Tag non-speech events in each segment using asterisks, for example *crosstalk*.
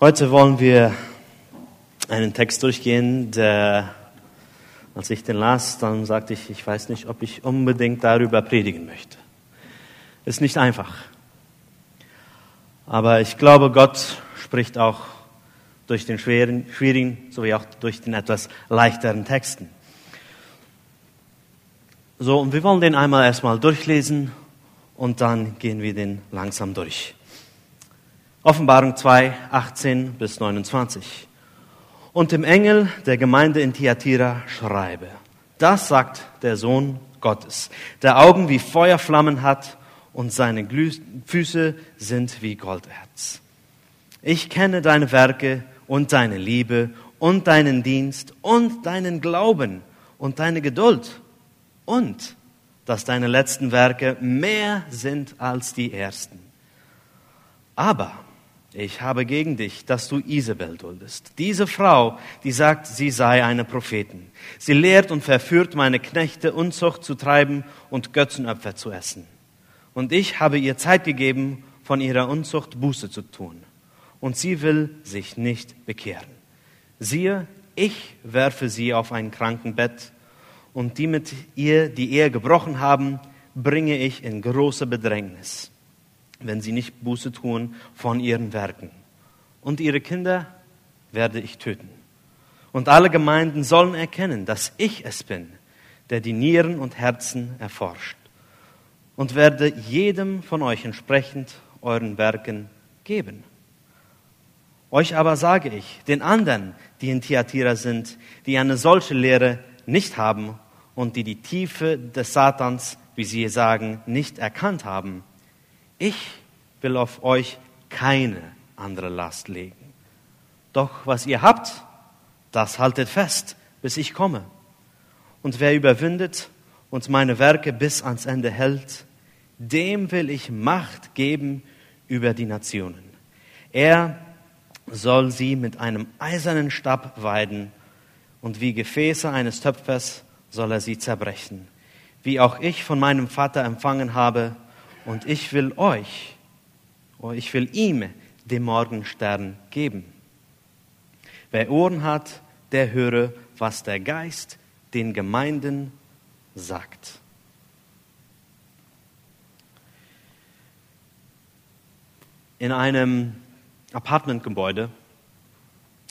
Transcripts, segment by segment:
Heute wollen wir einen Text durchgehen, der, als ich den las, dann sagte ich, ich weiß nicht, ob ich unbedingt darüber predigen möchte. Ist nicht einfach. Aber ich glaube, Gott spricht auch durch den schweren, schwierigen sowie auch durch den etwas leichteren Texten. So, und wir wollen den einmal erstmal durchlesen und dann gehen wir den langsam durch. Offenbarung 2, 18 bis 29. Und dem Engel der Gemeinde in Thyatira schreibe, das sagt der Sohn Gottes, der Augen wie Feuerflammen hat und seine Füße sind wie Golderz. Ich kenne deine Werke und deine Liebe und deinen Dienst und deinen Glauben und deine Geduld und dass deine letzten Werke mehr sind als die ersten. Aber ich habe gegen dich, dass du Isabel duldest. Diese Frau, die sagt, sie sei eine Prophetin. Sie lehrt und verführt meine Knechte, Unzucht zu treiben und Götzenopfer zu essen. Und ich habe ihr Zeit gegeben, von ihrer Unzucht Buße zu tun. Und sie will sich nicht bekehren. Siehe, ich werfe sie auf ein Krankenbett und die mit ihr die Ehe gebrochen haben, bringe ich in große Bedrängnis wenn sie nicht Buße tun von ihren Werken. Und ihre Kinder werde ich töten. Und alle Gemeinden sollen erkennen, dass ich es bin, der die Nieren und Herzen erforscht. Und werde jedem von euch entsprechend euren Werken geben. Euch aber sage ich, den anderen, die in Thyatira sind, die eine solche Lehre nicht haben und die die Tiefe des Satans, wie sie sagen, nicht erkannt haben, ich will auf euch keine andere Last legen. Doch was ihr habt, das haltet fest, bis ich komme. Und wer überwindet und meine Werke bis ans Ende hält, dem will ich Macht geben über die Nationen. Er soll sie mit einem eisernen Stab weiden und wie Gefäße eines Töpfers soll er sie zerbrechen, wie auch ich von meinem Vater empfangen habe, und ich will euch, oh, ich will ihm den Morgenstern geben. Wer Ohren hat, der höre, was der Geist den Gemeinden sagt. In einem Apartmentgebäude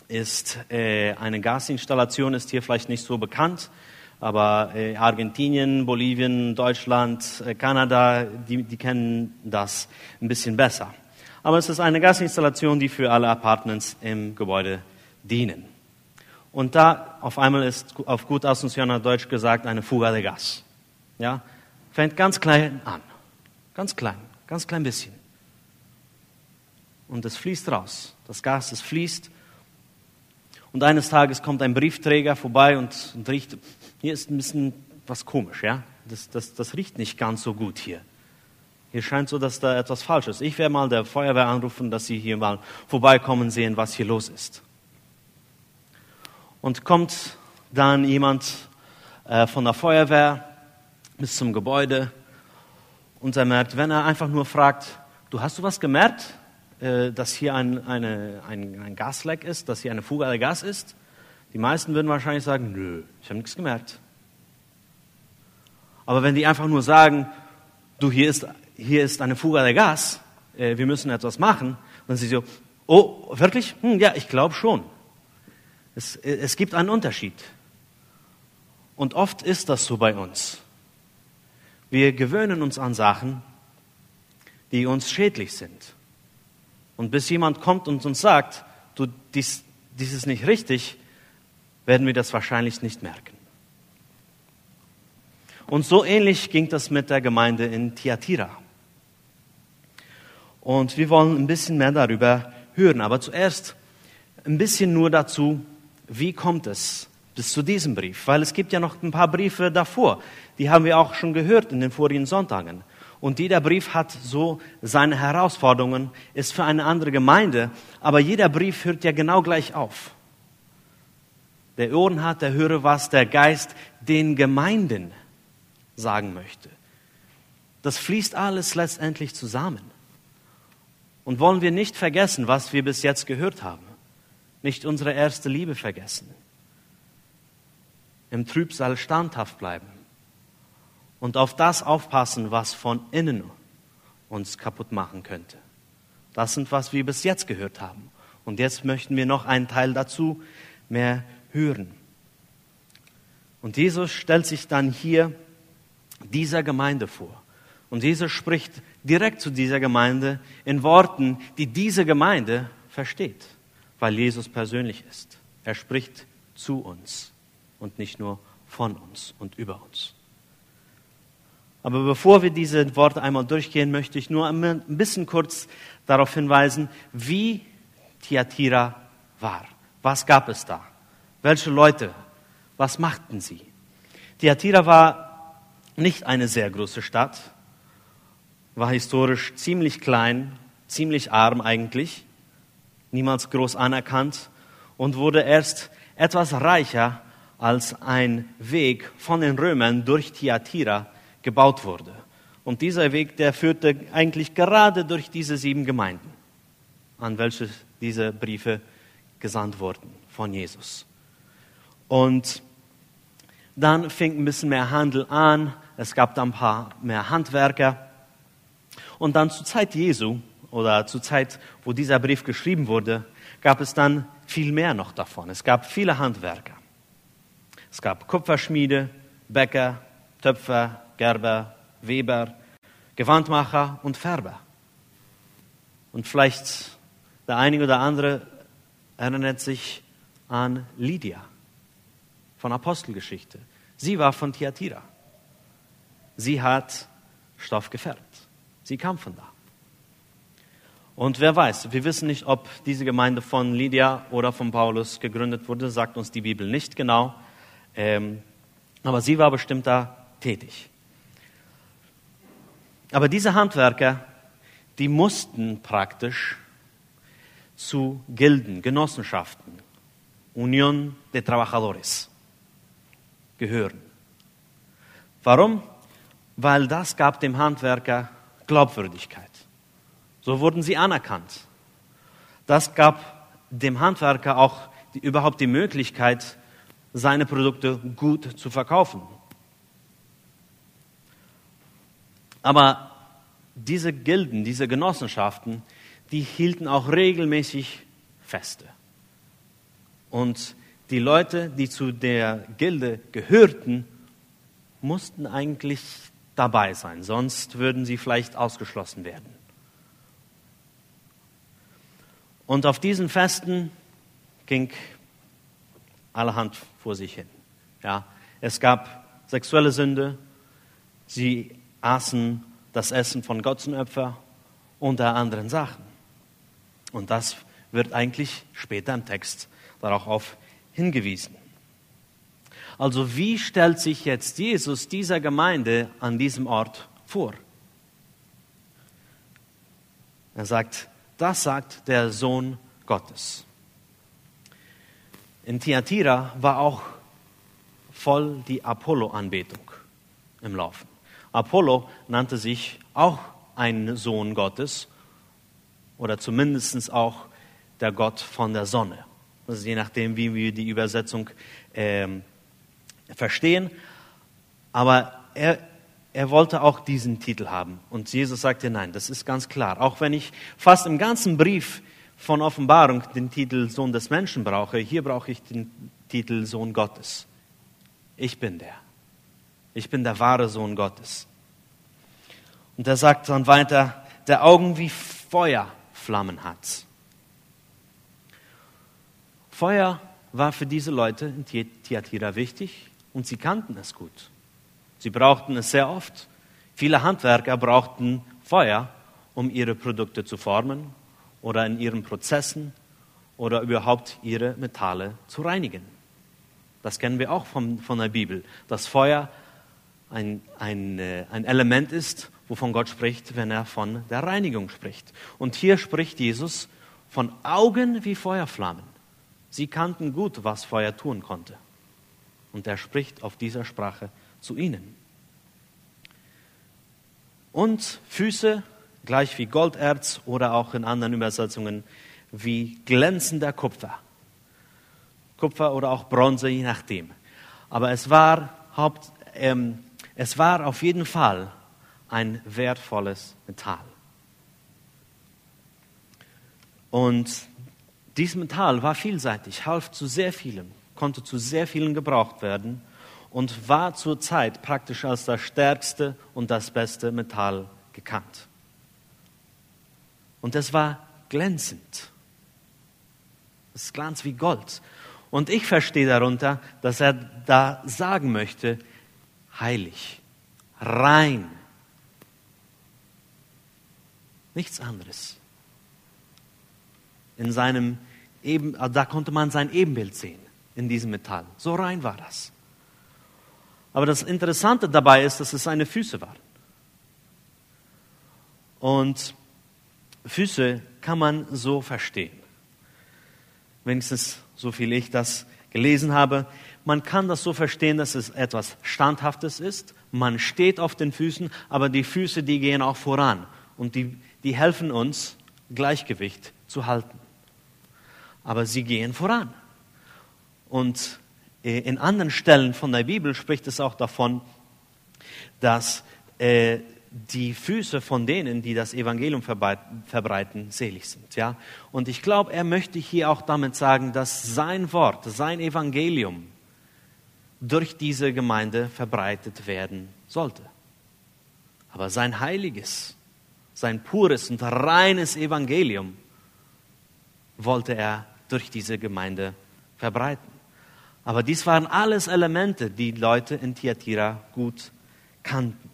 ist äh, eine Gasinstallation, ist hier vielleicht nicht so bekannt, aber äh, Argentinien, Bolivien, Deutschland, äh, Kanada, die, die kennen das ein bisschen besser. Aber es ist eine Gasinstallation, die für alle Apartments im Gebäude dienen. Und da auf einmal ist auf gut Asuncioner Deutsch gesagt eine Fuga de Gas. Ja, fängt ganz klein an, ganz klein, ganz klein bisschen. Und es fließt raus. Das Gas, es fließt. Und eines Tages kommt ein Briefträger vorbei und, und riecht, hier ist ein bisschen was komisch, ja? Das, das, das riecht nicht ganz so gut hier. Hier scheint so, dass da etwas falsch ist. Ich werde mal der Feuerwehr anrufen, dass sie hier mal vorbeikommen sehen, was hier los ist. Und kommt dann jemand äh, von der Feuerwehr bis zum Gebäude und er merkt, wenn er einfach nur fragt, du hast du was gemerkt, äh, dass hier ein, eine, ein, ein Gasleck ist, dass hier eine Fuge der Gas ist? Die meisten würden wahrscheinlich sagen, nö, ich habe nichts gemerkt. Aber wenn die einfach nur sagen, du, hier ist, hier ist eine Fuga der Gas, äh, wir müssen etwas machen, dann sind sie so, oh, wirklich? Hm, ja, ich glaube schon. Es, es gibt einen Unterschied. Und oft ist das so bei uns. Wir gewöhnen uns an Sachen, die uns schädlich sind. Und bis jemand kommt und uns sagt, du, dies, dies ist nicht richtig, werden wir das wahrscheinlich nicht merken. Und so ähnlich ging das mit der Gemeinde in Thyatira. Und wir wollen ein bisschen mehr darüber hören. Aber zuerst ein bisschen nur dazu, wie kommt es bis zu diesem Brief? Weil es gibt ja noch ein paar Briefe davor. Die haben wir auch schon gehört in den vorigen Sonntagen. Und jeder Brief hat so seine Herausforderungen, ist für eine andere Gemeinde. Aber jeder Brief hört ja genau gleich auf. Der Ohren hat, der höre, was der Geist den Gemeinden sagen möchte. Das fließt alles letztendlich zusammen. Und wollen wir nicht vergessen, was wir bis jetzt gehört haben. Nicht unsere erste Liebe vergessen. Im Trübsal standhaft bleiben. Und auf das aufpassen, was von innen uns kaputt machen könnte. Das sind, was wir bis jetzt gehört haben. Und jetzt möchten wir noch einen Teil dazu mehr hören. Und Jesus stellt sich dann hier dieser Gemeinde vor. Und Jesus spricht direkt zu dieser Gemeinde in Worten, die diese Gemeinde versteht, weil Jesus persönlich ist. Er spricht zu uns und nicht nur von uns und über uns. Aber bevor wir diese Worte einmal durchgehen, möchte ich nur ein bisschen kurz darauf hinweisen, wie Thyatira war. Was gab es da? Welche Leute? Was machten sie? Thyatira war nicht eine sehr große Stadt, war historisch ziemlich klein, ziemlich arm eigentlich, niemals groß anerkannt und wurde erst etwas reicher, als ein Weg von den Römern durch Thyatira gebaut wurde. Und dieser Weg, der führte eigentlich gerade durch diese sieben Gemeinden, an welche diese Briefe gesandt wurden von Jesus. Und dann fing ein bisschen mehr Handel an, es gab dann ein paar mehr Handwerker. Und dann zur Zeit Jesu oder zur Zeit, wo dieser Brief geschrieben wurde, gab es dann viel mehr noch davon. Es gab viele Handwerker. Es gab Kupferschmiede, Bäcker, Töpfer, Gerber, Weber, Gewandmacher und Färber. Und vielleicht der eine oder andere erinnert sich an Lydia von Apostelgeschichte. Sie war von Thyatira. Sie hat Stoff gefärbt. Sie kam von da. Und wer weiß, wir wissen nicht, ob diese Gemeinde von Lydia oder von Paulus gegründet wurde, sagt uns die Bibel nicht genau. Ähm, aber sie war bestimmt da tätig. Aber diese Handwerker, die mussten praktisch zu Gilden, Genossenschaften, Union de Trabajadores gehören. Warum? Weil das gab dem Handwerker Glaubwürdigkeit. So wurden sie anerkannt. Das gab dem Handwerker auch die, überhaupt die Möglichkeit, seine Produkte gut zu verkaufen. Aber diese Gilden, diese Genossenschaften, die hielten auch regelmäßig Feste. Und die Leute, die zu der Gilde gehörten, mussten eigentlich dabei sein, sonst würden sie vielleicht ausgeschlossen werden. Und auf diesen Festen ging allerhand vor sich hin. Ja, es gab sexuelle Sünde, sie aßen das Essen von Götzenopfer unter anderen Sachen. Und das wird eigentlich später im Text darauf hingewiesen. Also wie stellt sich jetzt Jesus dieser Gemeinde an diesem Ort vor? Er sagt, das sagt der Sohn Gottes. In Thyatira war auch voll die Apollo-Anbetung im Laufen. Apollo nannte sich auch ein Sohn Gottes oder zumindest auch der Gott von der Sonne. Ist je nachdem, wie wir die Übersetzung äh, verstehen. Aber er, er wollte auch diesen Titel haben. Und Jesus sagte, nein, das ist ganz klar. Auch wenn ich fast im ganzen Brief von Offenbarung den Titel Sohn des Menschen brauche, hier brauche ich den Titel Sohn Gottes. Ich bin der. Ich bin der wahre Sohn Gottes. Und er sagt dann weiter, der Augen wie Feuerflammen hat. Feuer war für diese Leute in Thyatira wichtig und sie kannten es gut. Sie brauchten es sehr oft. Viele Handwerker brauchten Feuer, um ihre Produkte zu formen oder in ihren Prozessen oder überhaupt ihre Metalle zu reinigen. Das kennen wir auch von, von der Bibel, dass Feuer ein, ein, äh, ein Element ist, wovon Gott spricht, wenn er von der Reinigung spricht. Und hier spricht Jesus von Augen wie Feuerflammen. Sie kannten gut, was Feuer tun konnte. Und er spricht auf dieser Sprache zu ihnen. Und Füße gleich wie Golderz oder auch in anderen Übersetzungen wie glänzender Kupfer. Kupfer oder auch Bronze, je nachdem. Aber es war, Haupt, ähm, es war auf jeden Fall ein wertvolles Metall. Und dieses Metall war vielseitig, half zu sehr vielen, konnte zu sehr vielen gebraucht werden und war zur Zeit praktisch als das stärkste und das beste Metall gekannt. Und es war glänzend. Es glanz wie Gold. Und ich verstehe darunter, dass er da sagen möchte, heilig, rein. Nichts anderes. In seinem Eben, da konnte man sein Ebenbild sehen in diesem Metall. So rein war das. Aber das Interessante dabei ist, dass es seine Füße waren. Und Füße kann man so verstehen. Wenigstens so viel ich das gelesen habe. Man kann das so verstehen, dass es etwas Standhaftes ist. Man steht auf den Füßen, aber die Füße, die gehen auch voran und die, die helfen uns, Gleichgewicht zu halten. Aber sie gehen voran. Und äh, in anderen Stellen von der Bibel spricht es auch davon, dass äh, die Füße von denen, die das Evangelium verbreiten, selig sind. Ja? Und ich glaube, er möchte hier auch damit sagen, dass sein Wort, sein Evangelium durch diese Gemeinde verbreitet werden sollte. Aber sein heiliges, sein pures und reines Evangelium wollte er durch diese Gemeinde verbreiten. Aber dies waren alles Elemente, die Leute in Thyatira gut kannten.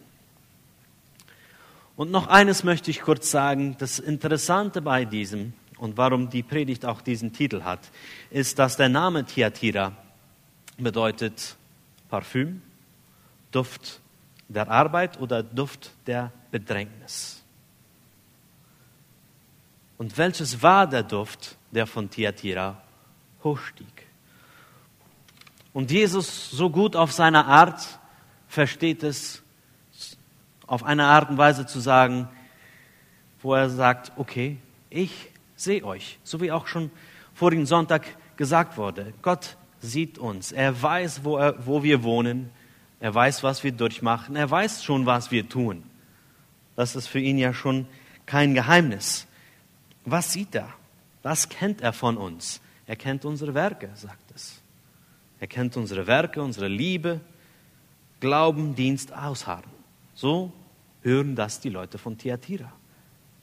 Und noch eines möchte ich kurz sagen. Das Interessante bei diesem und warum die Predigt auch diesen Titel hat, ist, dass der Name Thyatira bedeutet Parfüm, Duft der Arbeit oder Duft der Bedrängnis. Und welches war der Duft, der von Thyatira hochstieg? Und Jesus so gut auf seine Art versteht es, auf eine Art und Weise zu sagen, wo er sagt, okay, ich sehe euch, so wie auch schon vorigen Sonntag gesagt wurde. Gott sieht uns, er weiß, wo, er, wo wir wohnen, er weiß, was wir durchmachen, er weiß schon, was wir tun. Das ist für ihn ja schon kein Geheimnis. Was sieht er? Was kennt er von uns? Er kennt unsere Werke, sagt es. Er kennt unsere Werke, unsere Liebe, Glauben, Dienst, Ausharren. So hören das die Leute von Thyatira.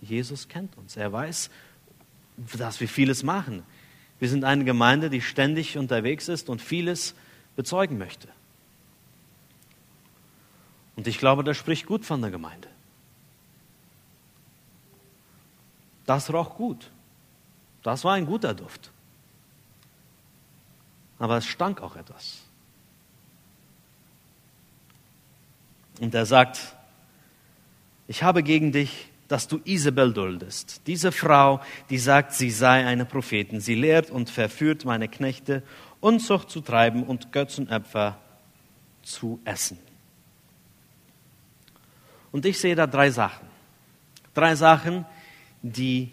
Jesus kennt uns. Er weiß, dass wir vieles machen. Wir sind eine Gemeinde, die ständig unterwegs ist und vieles bezeugen möchte. Und ich glaube, das spricht gut von der Gemeinde. Das roch gut. Das war ein guter Duft. Aber es stank auch etwas. Und er sagt, ich habe gegen dich, dass du Isabel duldest. Diese Frau, die sagt, sie sei eine Prophetin. Sie lehrt und verführt meine Knechte, Unzucht zu treiben und Götzenopfer zu essen. Und ich sehe da drei Sachen. Drei Sachen, die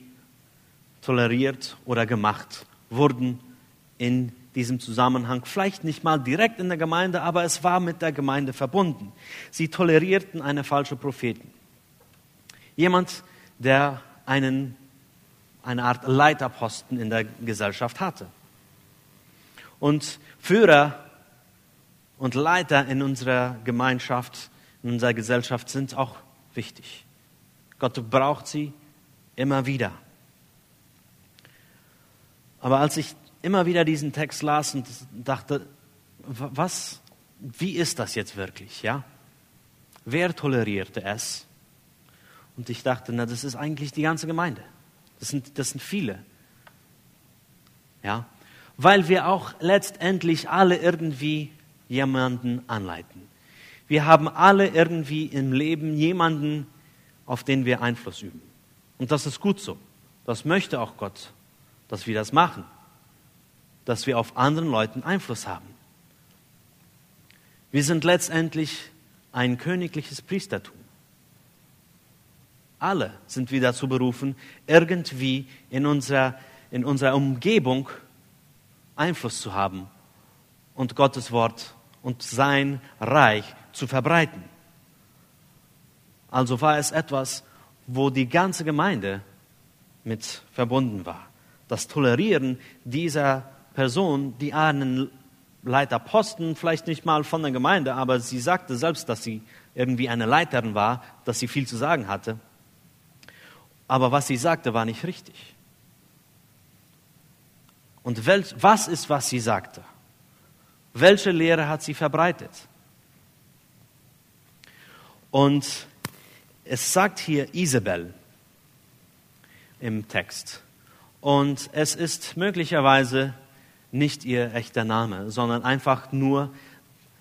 toleriert oder gemacht wurden in diesem Zusammenhang. Vielleicht nicht mal direkt in der Gemeinde, aber es war mit der Gemeinde verbunden. Sie tolerierten eine falsche Propheten. Jemand, der einen, eine Art Leiterposten in der Gesellschaft hatte. Und Führer und Leiter in unserer Gemeinschaft, in unserer Gesellschaft sind auch wichtig. Gott braucht sie immer wieder. Aber als ich immer wieder diesen Text las und dachte, was, wie ist das jetzt wirklich, ja? Wer tolerierte es? Und ich dachte, na, das ist eigentlich die ganze Gemeinde. Das sind, das sind viele. Ja? Weil wir auch letztendlich alle irgendwie jemanden anleiten. Wir haben alle irgendwie im Leben jemanden, auf den wir Einfluss üben. Und das ist gut so. Das möchte auch Gott, dass wir das machen. Dass wir auf anderen Leuten Einfluss haben. Wir sind letztendlich ein königliches Priestertum. Alle sind wir dazu berufen, irgendwie in unserer, in unserer Umgebung Einfluss zu haben und Gottes Wort und sein Reich zu verbreiten. Also war es etwas, wo die ganze Gemeinde mit verbunden war. Das Tolerieren dieser Person, die einen Leiterposten, vielleicht nicht mal von der Gemeinde, aber sie sagte selbst, dass sie irgendwie eine Leiterin war, dass sie viel zu sagen hatte. Aber was sie sagte, war nicht richtig. Und was ist, was sie sagte? Welche Lehre hat sie verbreitet? Und es sagt hier Isabel im Text. Und es ist möglicherweise nicht ihr echter Name, sondern einfach nur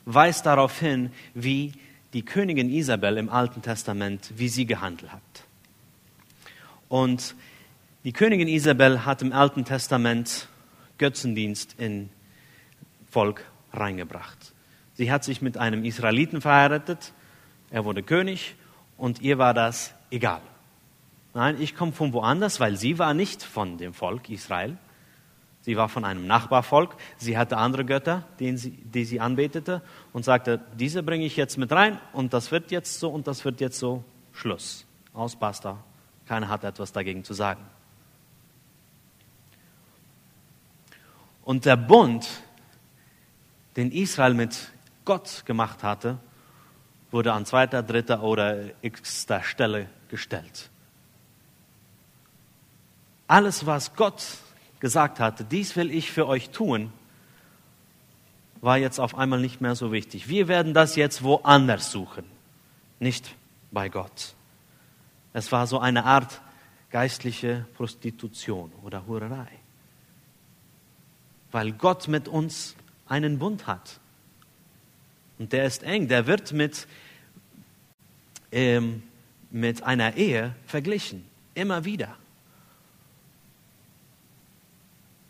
weist darauf hin, wie die Königin Isabel im Alten Testament, wie sie gehandelt hat. Und die Königin Isabel hat im Alten Testament Götzendienst in Volk reingebracht. Sie hat sich mit einem Israeliten verheiratet, er wurde König und ihr war das egal. Nein, ich komme von woanders, weil sie war nicht von dem Volk Israel. Sie war von einem Nachbarvolk. Sie hatte andere Götter, die sie, die sie anbetete und sagte, diese bringe ich jetzt mit rein und das wird jetzt so und das wird jetzt so. Schluss. Aus, basta. Keiner hat etwas dagegen zu sagen. Und der Bund, den Israel mit Gott gemacht hatte, wurde an zweiter, dritter oder x-ter Stelle gestellt. Alles, was Gott gesagt hatte, dies will ich für euch tun, war jetzt auf einmal nicht mehr so wichtig. Wir werden das jetzt woanders suchen, nicht bei Gott. Es war so eine Art geistliche Prostitution oder Hurerei. Weil Gott mit uns einen Bund hat. Und der ist eng, der wird mit, ähm, mit einer Ehe verglichen, immer wieder.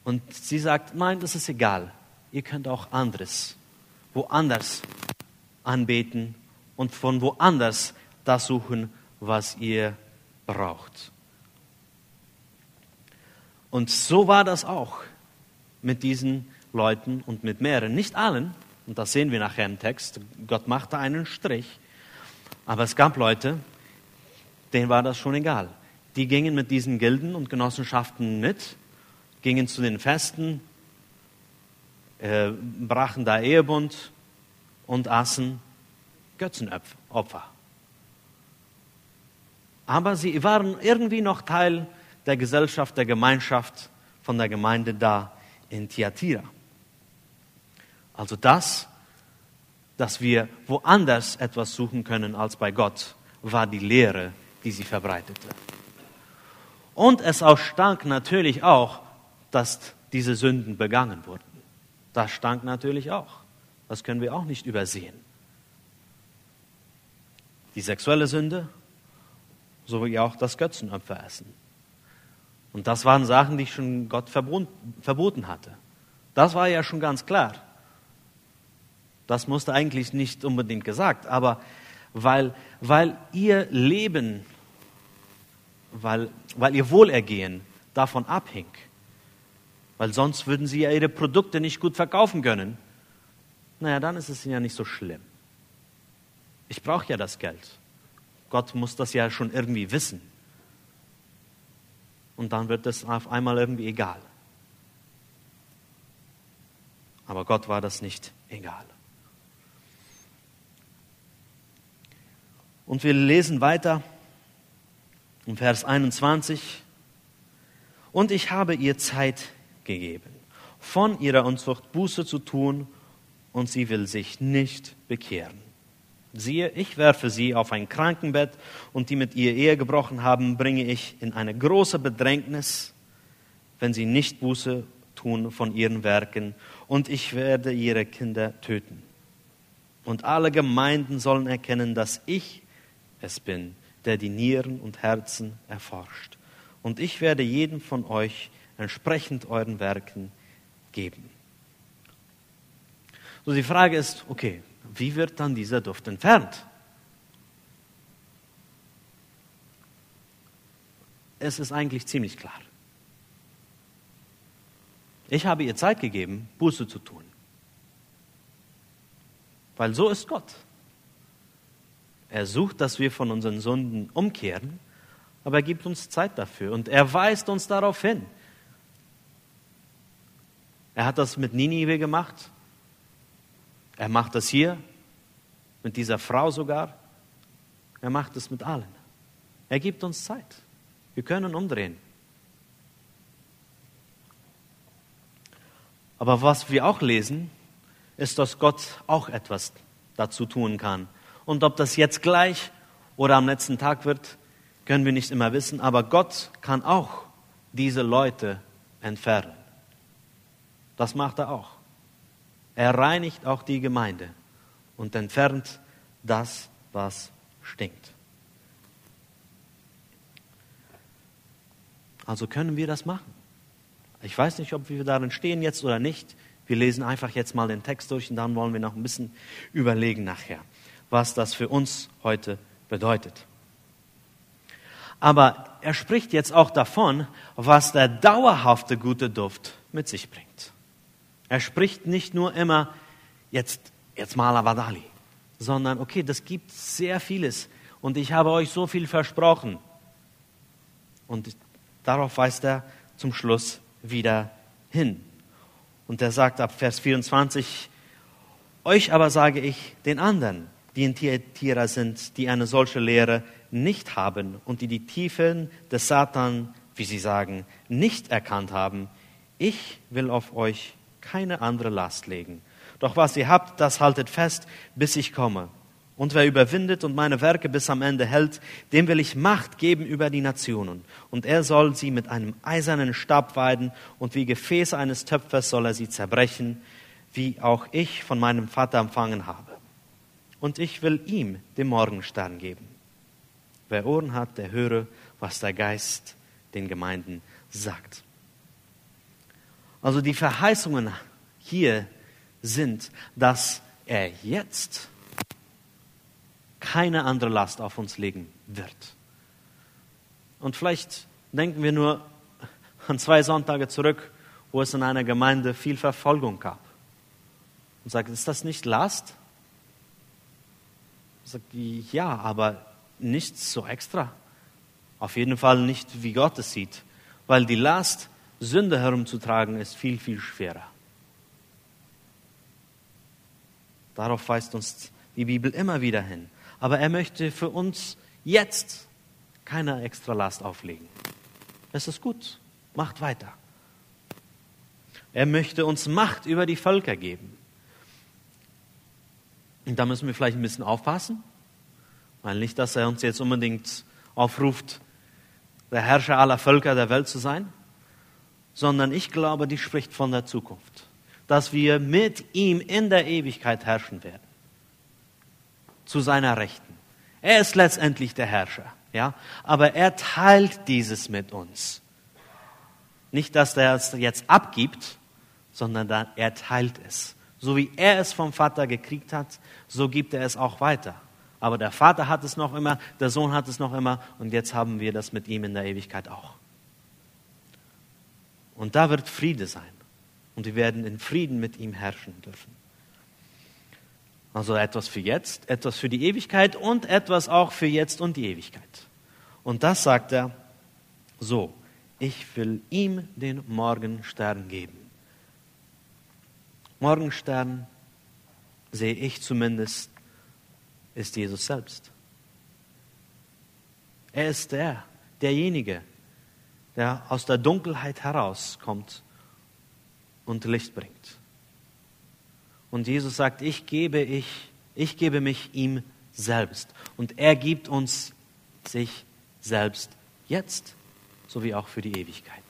Und sie sagt, nein, das ist egal. Ihr könnt auch anderes, woanders anbeten und von woanders das suchen, was ihr braucht. Und so war das auch mit diesen Leuten und mit mehreren, nicht allen, und das sehen wir nachher im Text, Gott machte einen Strich, aber es gab Leute, denen war das schon egal. Die gingen mit diesen Gilden und Genossenschaften mit gingen zu den Festen, äh, brachen da Ehebund und aßen Götzenopfer. Aber sie waren irgendwie noch Teil der Gesellschaft, der Gemeinschaft von der Gemeinde da in Thyatira. Also das, dass wir woanders etwas suchen können als bei Gott, war die Lehre, die sie verbreitete. Und es stank natürlich auch dass diese Sünden begangen wurden. Das stank natürlich auch. Das können wir auch nicht übersehen. Die sexuelle Sünde sowie auch das Götzenopferessen. Und das waren Sachen, die schon Gott verboten hatte. Das war ja schon ganz klar. Das musste eigentlich nicht unbedingt gesagt, aber weil, weil ihr Leben, weil, weil ihr Wohlergehen davon abhing, weil sonst würden sie ja ihre Produkte nicht gut verkaufen können. Naja, dann ist es ja nicht so schlimm. Ich brauche ja das Geld. Gott muss das ja schon irgendwie wissen. Und dann wird es auf einmal irgendwie egal. Aber Gott war das nicht egal. Und wir lesen weiter im Vers 21. Und ich habe ihr Zeit gegeben, von ihrer Unzucht Buße zu tun, und sie will sich nicht bekehren. Siehe, ich werfe sie auf ein Krankenbett, und die mit ihr Ehe gebrochen haben, bringe ich in eine große Bedrängnis, wenn sie nicht Buße tun von ihren Werken, und ich werde ihre Kinder töten. Und alle Gemeinden sollen erkennen, dass ich es bin, der die Nieren und Herzen erforscht. Und ich werde jeden von euch entsprechend euren Werken geben. So die Frage ist, okay, wie wird dann dieser Duft entfernt? es ist eigentlich ziemlich klar. Ich habe ihr Zeit gegeben, Buße zu tun. Weil so ist Gott. Er sucht, dass wir von unseren Sünden umkehren, aber er gibt uns Zeit dafür und er weist uns darauf hin. Er hat das mit Ninive gemacht. Er macht das hier, mit dieser Frau sogar. Er macht es mit allen. Er gibt uns Zeit. Wir können umdrehen. Aber was wir auch lesen, ist, dass Gott auch etwas dazu tun kann. Und ob das jetzt gleich oder am letzten Tag wird, können wir nicht immer wissen. Aber Gott kann auch diese Leute entfernen. Das macht er auch. Er reinigt auch die Gemeinde und entfernt das, was stinkt. Also können wir das machen. Ich weiß nicht, ob wir darin stehen jetzt oder nicht. Wir lesen einfach jetzt mal den Text durch und dann wollen wir noch ein bisschen überlegen nachher, was das für uns heute bedeutet. Aber er spricht jetzt auch davon, was der dauerhafte gute Duft mit sich bringt. Er spricht nicht nur immer jetzt, jetzt mal Avadali, sondern okay, das gibt sehr vieles und ich habe euch so viel versprochen. Und darauf weist er zum Schluss wieder hin. Und er sagt ab Vers 24, euch aber sage ich den anderen, die in Thyatira sind, die eine solche Lehre nicht haben und die die Tiefen des Satan, wie sie sagen, nicht erkannt haben, ich will auf euch keine andere Last legen. Doch was ihr habt, das haltet fest, bis ich komme. Und wer überwindet und meine Werke bis am Ende hält, dem will ich Macht geben über die Nationen. Und er soll sie mit einem eisernen Stab weiden, und wie Gefäße eines Töpfers soll er sie zerbrechen, wie auch ich von meinem Vater empfangen habe. Und ich will ihm den Morgenstern geben. Wer Ohren hat, der höre, was der Geist den Gemeinden sagt. Also die Verheißungen hier sind, dass er jetzt keine andere Last auf uns legen wird. Und vielleicht denken wir nur an zwei Sonntage zurück, wo es in einer Gemeinde viel Verfolgung gab. Und sagt, ist das nicht Last? Sagt, ja, aber nicht so extra. Auf jeden Fall nicht, wie Gott es sieht. Weil die Last, Sünde herumzutragen, ist viel, viel schwerer. Darauf weist uns die Bibel immer wieder hin. Aber er möchte für uns jetzt keine extra Last auflegen. Es ist gut, macht weiter. Er möchte uns Macht über die Völker geben. Und da müssen wir vielleicht ein bisschen aufpassen, weil nicht, dass er uns jetzt unbedingt aufruft, der Herrscher aller Völker der Welt zu sein, sondern ich glaube, die spricht von der Zukunft, dass wir mit ihm in der Ewigkeit herrschen werden zu seiner Rechten. Er ist letztendlich der Herrscher, ja, aber er teilt dieses mit uns. Nicht, dass er es jetzt abgibt, sondern er teilt es. So wie er es vom Vater gekriegt hat, so gibt er es auch weiter. Aber der Vater hat es noch immer, der Sohn hat es noch immer und jetzt haben wir das mit ihm in der Ewigkeit auch. Und da wird Friede sein und wir werden in Frieden mit ihm herrschen dürfen. Also etwas für jetzt, etwas für die Ewigkeit und etwas auch für jetzt und die Ewigkeit. Und das sagt er so, ich will ihm den Morgenstern geben. Morgenstern, sehe ich zumindest, ist Jesus selbst. Er ist der, derjenige, der aus der Dunkelheit herauskommt und Licht bringt. Und Jesus sagt, ich gebe, ich, ich gebe mich ihm selbst. Und er gibt uns sich selbst jetzt, sowie auch für die Ewigkeit.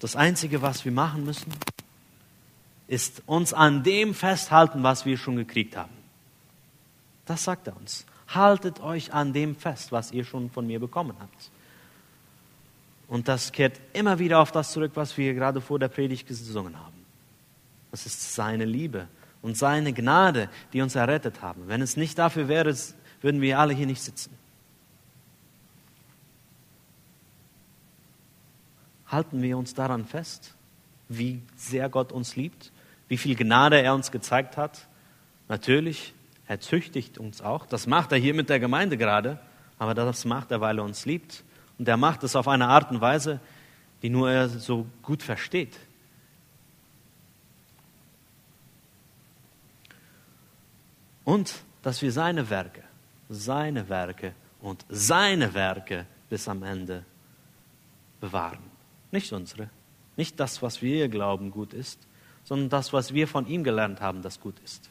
Das Einzige, was wir machen müssen, ist uns an dem festhalten, was wir schon gekriegt haben. Das sagt er uns. Haltet euch an dem fest, was ihr schon von mir bekommen habt. Und das kehrt immer wieder auf das zurück, was wir gerade vor der Predigt gesungen haben. Das ist seine Liebe und seine Gnade, die uns errettet haben. Wenn es nicht dafür wäre, würden wir alle hier nicht sitzen. Halten wir uns daran fest, wie sehr Gott uns liebt, wie viel Gnade er uns gezeigt hat. Natürlich, er züchtigt uns auch. Das macht er hier mit der Gemeinde gerade, aber das macht er, weil er uns liebt. Und er macht es auf eine Art und Weise, die nur er so gut versteht. Und dass wir seine Werke, seine Werke und seine Werke bis am Ende bewahren. Nicht unsere, nicht das, was wir glauben gut ist, sondern das, was wir von ihm gelernt haben, das gut ist.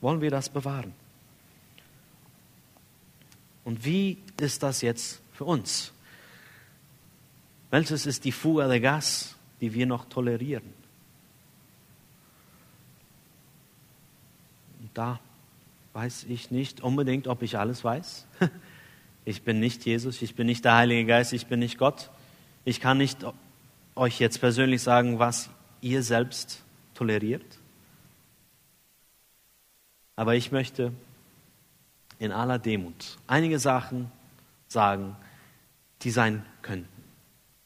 Wollen wir das bewahren? Und wie ist das jetzt für uns? Welches ist die Fuga de Gas, die wir noch tolerieren? Und da weiß ich nicht unbedingt, ob ich alles weiß. *laughs* Ich bin nicht Jesus, ich bin nicht der Heilige Geist, ich bin nicht Gott. Ich kann nicht euch jetzt persönlich sagen, was ihr selbst toleriert. Aber ich möchte in aller Demut einige Sachen sagen, die sein könnten.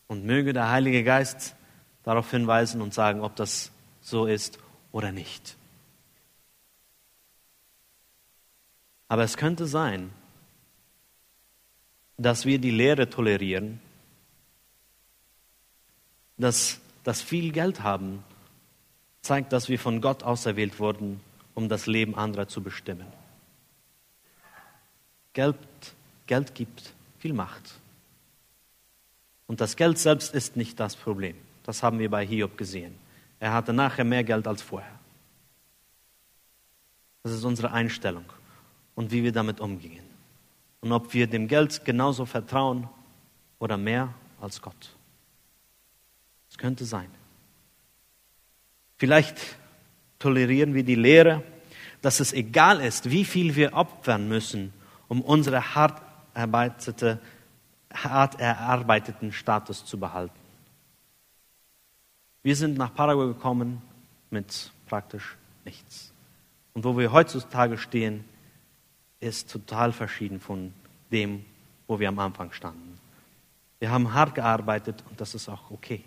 Und möge der Heilige Geist darauf hinweisen und sagen, ob das so ist oder nicht. Aber es könnte sein, dass wir die Lehre tolerieren, dass das viel Geld haben, zeigt, dass wir von Gott auserwählt wurden, um das Leben anderer zu bestimmen. Geld, Geld gibt viel Macht. Und das Geld selbst ist nicht das Problem. Das haben wir bei Hiob gesehen. Er hatte nachher mehr Geld als vorher. Das ist unsere Einstellung und wie wir damit umgehen. Und ob wir dem Geld genauso vertrauen oder mehr als Gott. Es könnte sein. Vielleicht tolerieren wir die Lehre, dass es egal ist, wie viel wir opfern müssen, um unsere hart, erarbeitete, hart erarbeiteten Status zu behalten. Wir sind nach Paraguay gekommen mit praktisch nichts. Und wo wir heutzutage stehen, ist total verschieden von dem, wo wir am Anfang standen. Wir haben hart gearbeitet und das ist auch okay.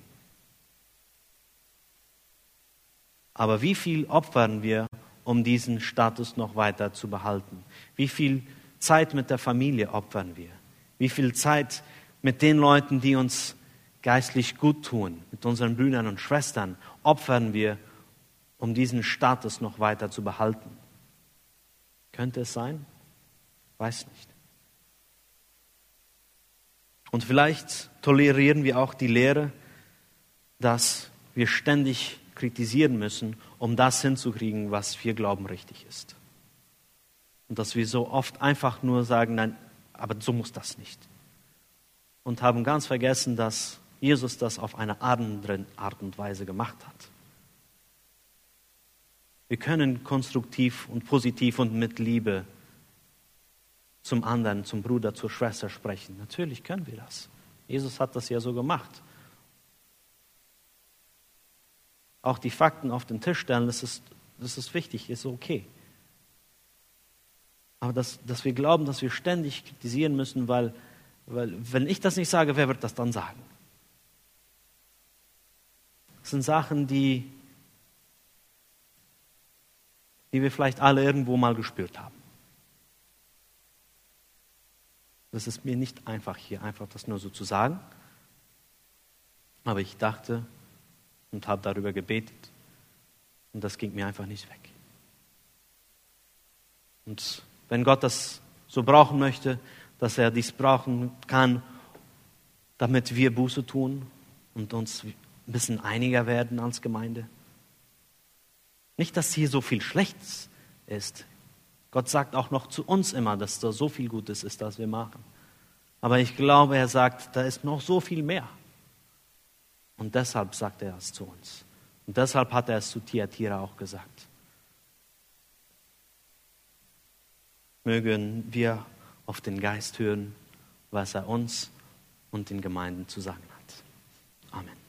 Aber wie viel opfern wir, um diesen Status noch weiter zu behalten? Wie viel Zeit mit der Familie opfern wir? Wie viel Zeit mit den Leuten, die uns geistlich gut tun, mit unseren Brüdern und Schwestern, opfern wir, um diesen Status noch weiter zu behalten? Könnte es sein? Weiß nicht. Und vielleicht tolerieren wir auch die Lehre, dass wir ständig kritisieren müssen, um das hinzukriegen, was wir glauben richtig ist. Und dass wir so oft einfach nur sagen, nein, aber so muss das nicht. Und haben ganz vergessen, dass Jesus das auf eine andere Art und Weise gemacht hat. Wir können konstruktiv und positiv und mit Liebe zum anderen, zum Bruder, zur Schwester sprechen. Natürlich können wir das. Jesus hat das ja so gemacht. Auch die Fakten auf den Tisch stellen, das ist, das ist wichtig, ist okay. Aber dass, dass wir glauben, dass wir ständig kritisieren müssen, weil, weil wenn ich das nicht sage, wer wird das dann sagen? Das sind Sachen, die, die wir vielleicht alle irgendwo mal gespürt haben. Das ist mir nicht einfach hier, einfach das nur so zu sagen. Aber ich dachte und habe darüber gebetet. Und das ging mir einfach nicht weg. Und wenn Gott das so brauchen möchte, dass er dies brauchen kann, damit wir Buße tun und uns ein bisschen einiger werden als Gemeinde. Nicht, dass hier so viel Schlechtes ist. Gott sagt auch noch zu uns immer, dass da so viel Gutes ist, das wir machen. Aber ich glaube, er sagt, da ist noch so viel mehr. Und deshalb sagt er es zu uns. Und deshalb hat er es zu Tiatira auch gesagt. Mögen wir auf den Geist hören, was er uns und den Gemeinden zu sagen hat. Amen.